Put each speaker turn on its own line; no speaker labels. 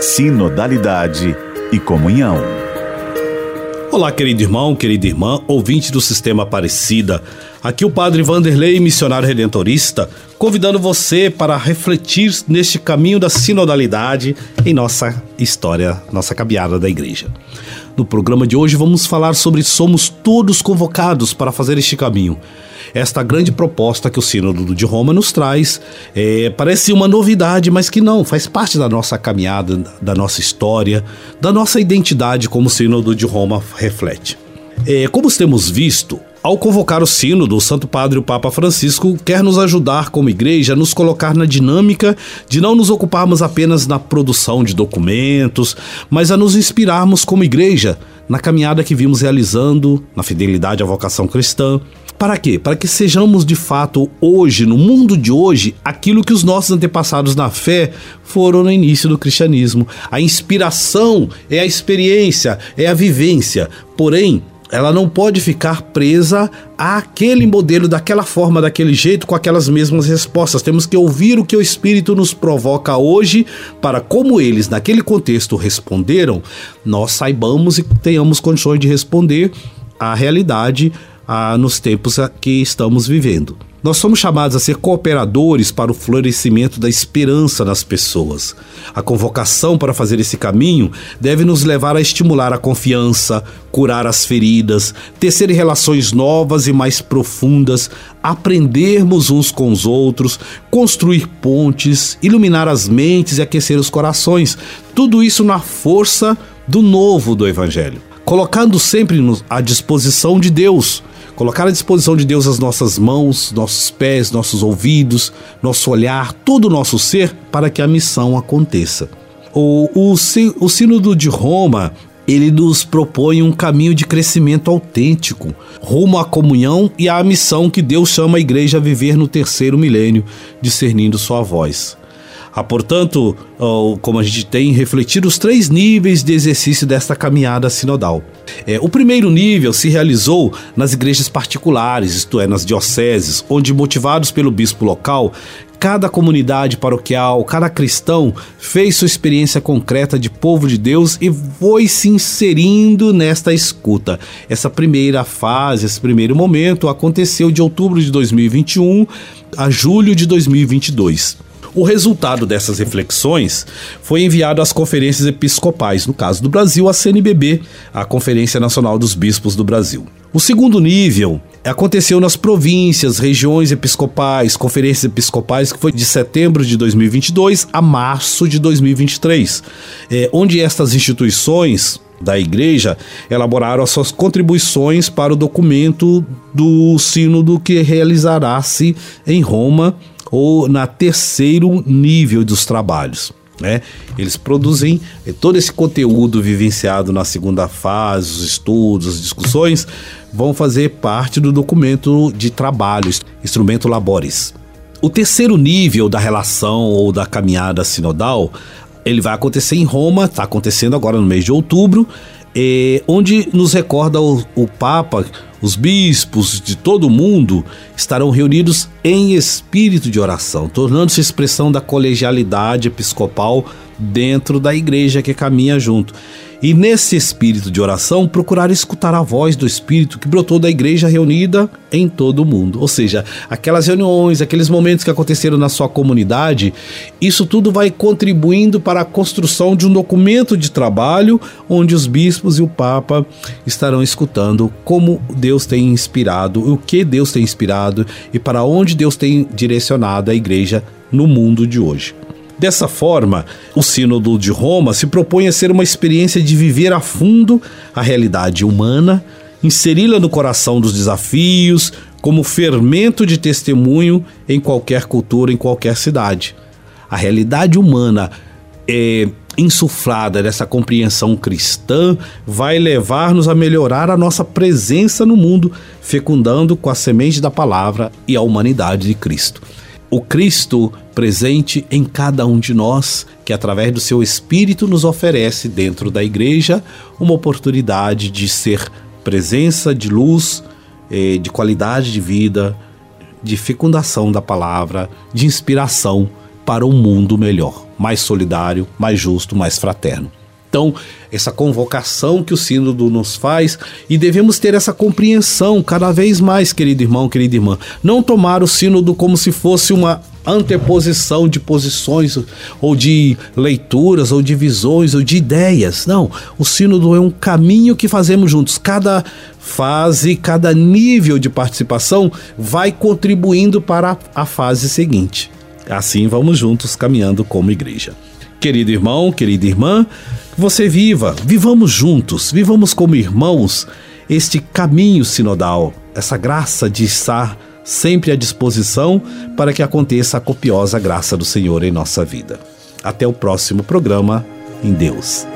sinodalidade e comunhão.
Olá, querido irmão, querida irmã, ouvinte do Sistema Aparecida. Aqui o Padre Vanderlei, missionário redentorista, convidando você para refletir neste caminho da sinodalidade em nossa história, nossa caminhada da igreja. No programa de hoje vamos falar sobre somos todos convocados para fazer este caminho esta grande proposta que o Sínodo de Roma nos traz. É, parece uma novidade, mas que não, faz parte da nossa caminhada, da nossa história, da nossa identidade como o Sínodo de Roma reflete. É, como temos visto, ao convocar o Sínodo, o Santo Padre o Papa Francisco quer nos ajudar como igreja a nos colocar na dinâmica de não nos ocuparmos apenas na produção de documentos, mas a nos inspirarmos como igreja na caminhada que vimos realizando, na fidelidade à vocação cristã, para quê? Para que sejamos de fato hoje, no mundo de hoje, aquilo que os nossos antepassados na fé foram no início do cristianismo. A inspiração é a experiência, é a vivência. Porém, ela não pode ficar presa àquele modelo, daquela forma, daquele jeito, com aquelas mesmas respostas. Temos que ouvir o que o Espírito nos provoca hoje, para como eles, naquele contexto, responderam, nós saibamos e tenhamos condições de responder à realidade nos tempos que estamos vivendo. Nós somos chamados a ser cooperadores para o florescimento da esperança nas pessoas. A convocação para fazer esse caminho deve nos levar a estimular a confiança, curar as feridas, tecer relações novas e mais profundas, aprendermos uns com os outros, construir pontes, iluminar as mentes e aquecer os corações. Tudo isso na força do novo do Evangelho, colocando sempre à disposição de Deus Colocar à disposição de Deus as nossas mãos, nossos pés, nossos ouvidos, nosso olhar, todo o nosso ser para que a missão aconteça. O, o, o Sínodo de Roma ele nos propõe um caminho de crescimento autêntico, rumo à comunhão e à missão que Deus chama a igreja a viver no terceiro milênio, discernindo sua voz. Há, portanto, como a gente tem, refletir os três níveis de exercício desta caminhada sinodal. É, o primeiro nível se realizou nas igrejas particulares, isto é, nas dioceses, onde, motivados pelo bispo local, cada comunidade paroquial, cada cristão fez sua experiência concreta de povo de Deus e foi se inserindo nesta escuta. Essa primeira fase, esse primeiro momento aconteceu de outubro de 2021 a julho de 2022. O resultado dessas reflexões foi enviado às conferências episcopais, no caso do Brasil, a CNBB, a Conferência Nacional dos Bispos do Brasil. O segundo nível aconteceu nas províncias, regiões episcopais, conferências episcopais, que foi de setembro de 2022 a março de 2023, é, onde estas instituições da igreja elaboraram as suas contribuições para o documento do sínodo que realizará-se em Roma ou na terceiro nível dos trabalhos. Né? Eles produzem eh, todo esse conteúdo vivenciado na segunda fase, os estudos, as discussões, vão fazer parte do documento de trabalho, instrumento labores. O terceiro nível da relação ou da caminhada sinodal, ele vai acontecer em Roma, está acontecendo agora no mês de outubro, é, onde nos recorda o, o Papa, os bispos de todo o mundo estarão reunidos em espírito de oração, tornando-se expressão da colegialidade episcopal dentro da igreja que caminha junto. E nesse espírito de oração, procurar escutar a voz do Espírito que brotou da igreja reunida em todo o mundo. Ou seja, aquelas reuniões, aqueles momentos que aconteceram na sua comunidade, isso tudo vai contribuindo para a construção de um documento de trabalho onde os bispos e o Papa estarão escutando como Deus tem inspirado, o que Deus tem inspirado e para onde Deus tem direcionado a igreja no mundo de hoje. Dessa forma, o Sínodo de Roma se propõe a ser uma experiência de viver a fundo a realidade humana, inseri-la no coração dos desafios, como fermento de testemunho em qualquer cultura, em qualquer cidade. A realidade humana é insuflada dessa compreensão cristã vai levar-nos a melhorar a nossa presença no mundo, fecundando com a semente da palavra e a humanidade de Cristo o Cristo presente em cada um de nós, que através do seu Espírito nos oferece dentro da igreja uma oportunidade de ser presença de luz, eh, de qualidade de vida, de fecundação da palavra, de inspiração para um mundo melhor. mais solidário, mais justo, mais fraterno. Então, essa convocação que o Sínodo nos faz e devemos ter essa compreensão cada vez mais, querido irmão, querida irmã. Não tomar o Sínodo como se fosse uma anteposição de posições ou de leituras ou de visões ou de ideias. Não, o sínodo é um caminho que fazemos juntos. Cada fase, cada nível de participação vai contribuindo para a fase seguinte. Assim vamos juntos caminhando como igreja. Querido irmão, querida irmã, você viva, vivamos juntos, vivamos como irmãos este caminho sinodal, essa graça de estar sempre à disposição para que aconteça a copiosa graça do Senhor em nossa vida. Até o próximo programa, em Deus.